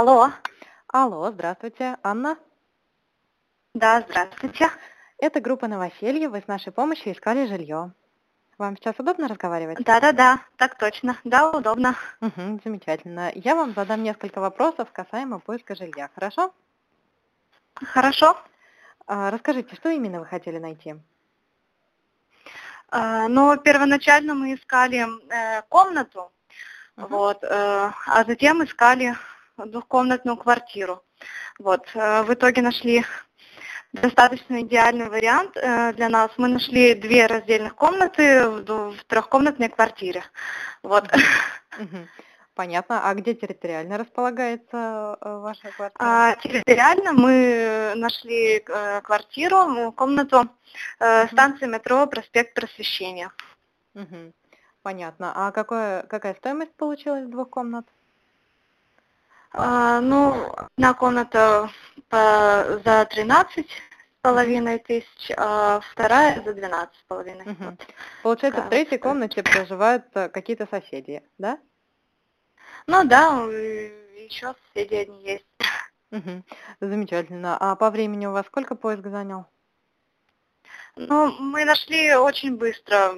Алло. Алло, здравствуйте, Анна. Да, здравствуйте. Это группа «Новоселье». Вы с нашей помощью искали жилье. Вам сейчас удобно разговаривать? Да-да-да, так точно. Да, удобно. Угу, замечательно. Я вам задам несколько вопросов касаемо поиска жилья, хорошо? Хорошо. А, расскажите, что именно вы хотели найти? А, ну, первоначально мы искали э, комнату, Мгм. вот, э, а затем искали двухкомнатную квартиру. Вот, э, в итоге нашли достаточно идеальный вариант э, для нас. Мы нашли две раздельных комнаты в, трехкомнатной квартире. Вот. Понятно. А где территориально располагается э, ваша квартира? А, территориально мы нашли квартиру, комнату, Мгм. станция метро, проспект Просвещения. Мгм. Понятно. А какое, какая стоимость получилась двух комнат? А, ну, одна комната по- за 13 с половиной тысяч, а вторая за 12 с половиной. Вот. Получается, в такая третьей комнате проживают э, какие-то соседи, да? Ну да, еще соседи одни есть. Мгм. Замечательно. А по времени у вас сколько поиск занял? Ну, мы нашли очень быстро,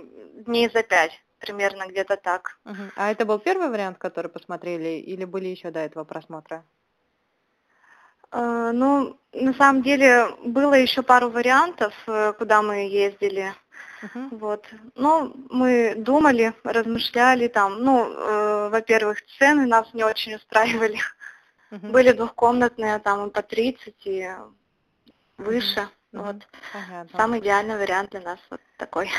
дней за пять, примерно где-то так. А это был первый вариант, который посмотрели, или были еще до этого просмотра? Э, Ну, на самом деле, было еще пару вариантов, э, куда мы ездили. Мгм. Вот. Ну, мы думали, размышляли там. Ну, э, во-первых, цены нас не очень устраивали. Мгм. Были двухкомнатные, там по 30 и выше. Мгм. Вот. Понятно. Самый идеальный вариант для нас вот такой.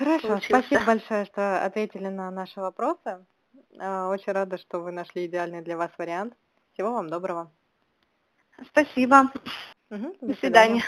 Хорошо, получился. спасибо большое, что ответили на наши вопросы. Э, Очень рада, что вы нашли идеальный для вас вариант. Всего вам доброго. Спасибо. Мгм. До свидания.